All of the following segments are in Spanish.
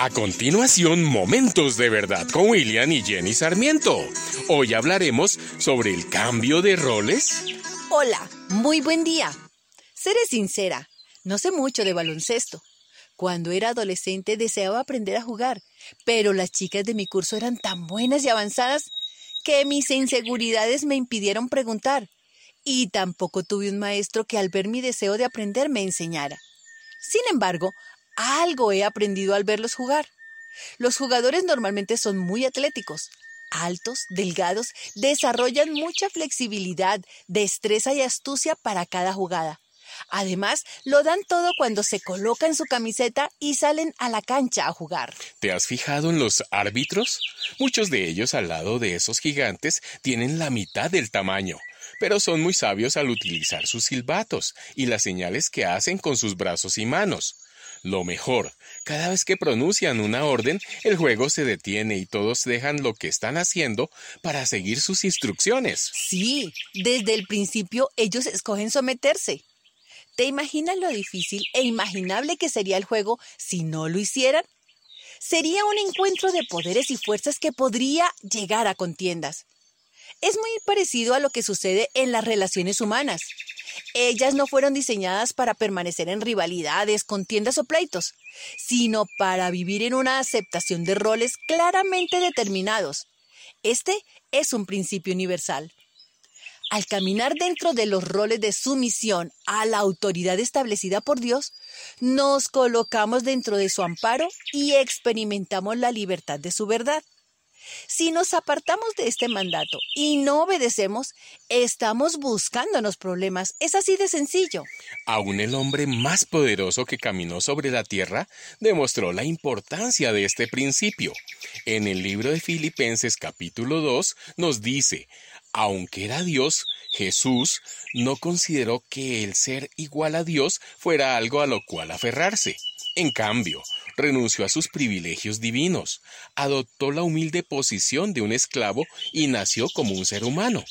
A continuación, Momentos de Verdad con William y Jenny Sarmiento. Hoy hablaremos sobre el cambio de roles. Hola, muy buen día. Seré sincera, no sé mucho de baloncesto. Cuando era adolescente deseaba aprender a jugar, pero las chicas de mi curso eran tan buenas y avanzadas que mis inseguridades me impidieron preguntar. Y tampoco tuve un maestro que al ver mi deseo de aprender me enseñara. Sin embargo, algo he aprendido al verlos jugar. Los jugadores normalmente son muy atléticos, altos, delgados, desarrollan mucha flexibilidad, destreza y astucia para cada jugada. Además, lo dan todo cuando se colocan su camiseta y salen a la cancha a jugar. ¿Te has fijado en los árbitros? Muchos de ellos al lado de esos gigantes tienen la mitad del tamaño, pero son muy sabios al utilizar sus silbatos y las señales que hacen con sus brazos y manos. Lo mejor, cada vez que pronuncian una orden, el juego se detiene y todos dejan lo que están haciendo para seguir sus instrucciones. Sí, desde el principio ellos escogen someterse. ¿Te imaginas lo difícil e imaginable que sería el juego si no lo hicieran? Sería un encuentro de poderes y fuerzas que podría llegar a contiendas. Es muy parecido a lo que sucede en las relaciones humanas. Ellas no fueron diseñadas para permanecer en rivalidades, contiendas o pleitos, sino para vivir en una aceptación de roles claramente determinados. Este es un principio universal. Al caminar dentro de los roles de sumisión a la autoridad establecida por Dios, nos colocamos dentro de su amparo y experimentamos la libertad de su verdad. Si nos apartamos de este mandato y no obedecemos, estamos buscándonos problemas. Es así de sencillo. Aún el hombre más poderoso que caminó sobre la tierra demostró la importancia de este principio. En el libro de Filipenses capítulo 2 nos dice, aunque era Dios, Jesús no consideró que el ser igual a Dios fuera algo a lo cual aferrarse. En cambio, renunció a sus privilegios divinos, adoptó la humilde posición de un esclavo y nació como un ser humano.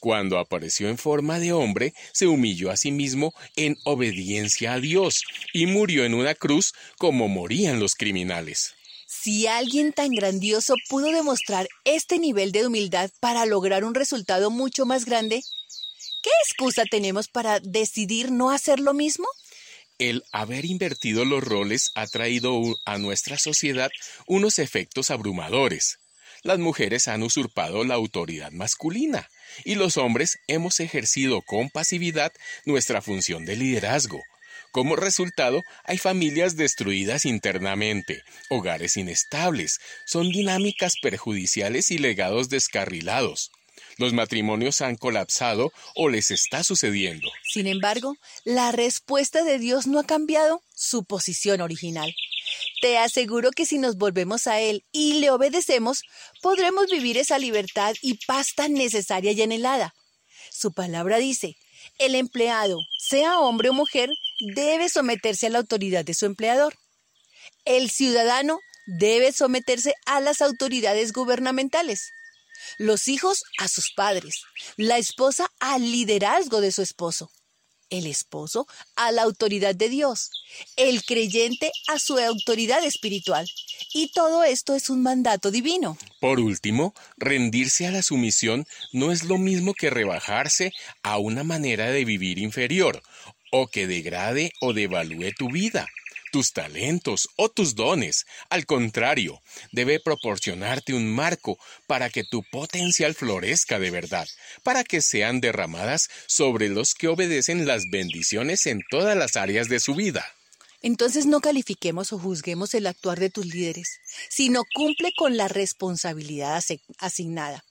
Cuando apareció en forma de hombre, se humilló a sí mismo en obediencia a Dios y murió en una cruz como morían los criminales. Si alguien tan grandioso pudo demostrar este nivel de humildad para lograr un resultado mucho más grande, ¿qué excusa tenemos para decidir no hacer lo mismo? El haber invertido los roles ha traído a nuestra sociedad unos efectos abrumadores. Las mujeres han usurpado la autoridad masculina y los hombres hemos ejercido con pasividad nuestra función de liderazgo. Como resultado, hay familias destruidas internamente, hogares inestables, son dinámicas perjudiciales y legados descarrilados. Los matrimonios han colapsado o les está sucediendo. Sin embargo, la respuesta de Dios no ha cambiado su posición original. Te aseguro que si nos volvemos a Él y le obedecemos, podremos vivir esa libertad y paz tan necesaria y anhelada. Su palabra dice, el empleado, sea hombre o mujer, debe someterse a la autoridad de su empleador. El ciudadano debe someterse a las autoridades gubernamentales los hijos a sus padres, la esposa al liderazgo de su esposo, el esposo a la autoridad de Dios, el creyente a su autoridad espiritual. Y todo esto es un mandato divino. Por último, rendirse a la sumisión no es lo mismo que rebajarse a una manera de vivir inferior o que degrade o devalúe tu vida tus talentos o tus dones. Al contrario, debe proporcionarte un marco para que tu potencial florezca de verdad, para que sean derramadas sobre los que obedecen las bendiciones en todas las áreas de su vida. Entonces no califiquemos o juzguemos el actuar de tus líderes, sino cumple con la responsabilidad asignada.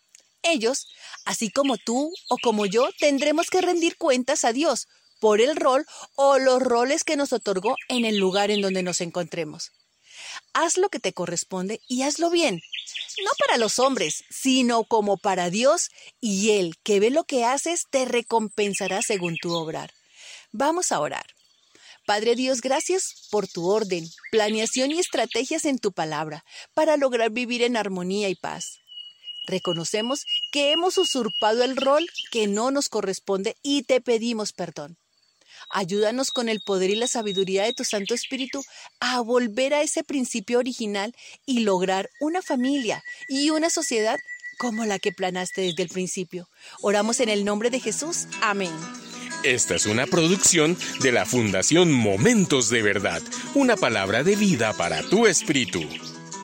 Ellos, así como tú o como yo, tendremos que rendir cuentas a Dios por el rol o los roles que nos otorgó en el lugar en donde nos encontremos. Haz lo que te corresponde y hazlo bien, no para los hombres, sino como para Dios, y Él, que ve lo que haces, te recompensará según tu obrar. Vamos a orar. Padre Dios, gracias por tu orden, planeación y estrategias en tu palabra para lograr vivir en armonía y paz. Reconocemos que hemos usurpado el rol que no nos corresponde y te pedimos perdón. Ayúdanos con el poder y la sabiduría de tu Santo Espíritu a volver a ese principio original y lograr una familia y una sociedad como la que planaste desde el principio. Oramos en el nombre de Jesús. Amén. Esta es una producción de la Fundación Momentos de Verdad, una palabra de vida para tu espíritu.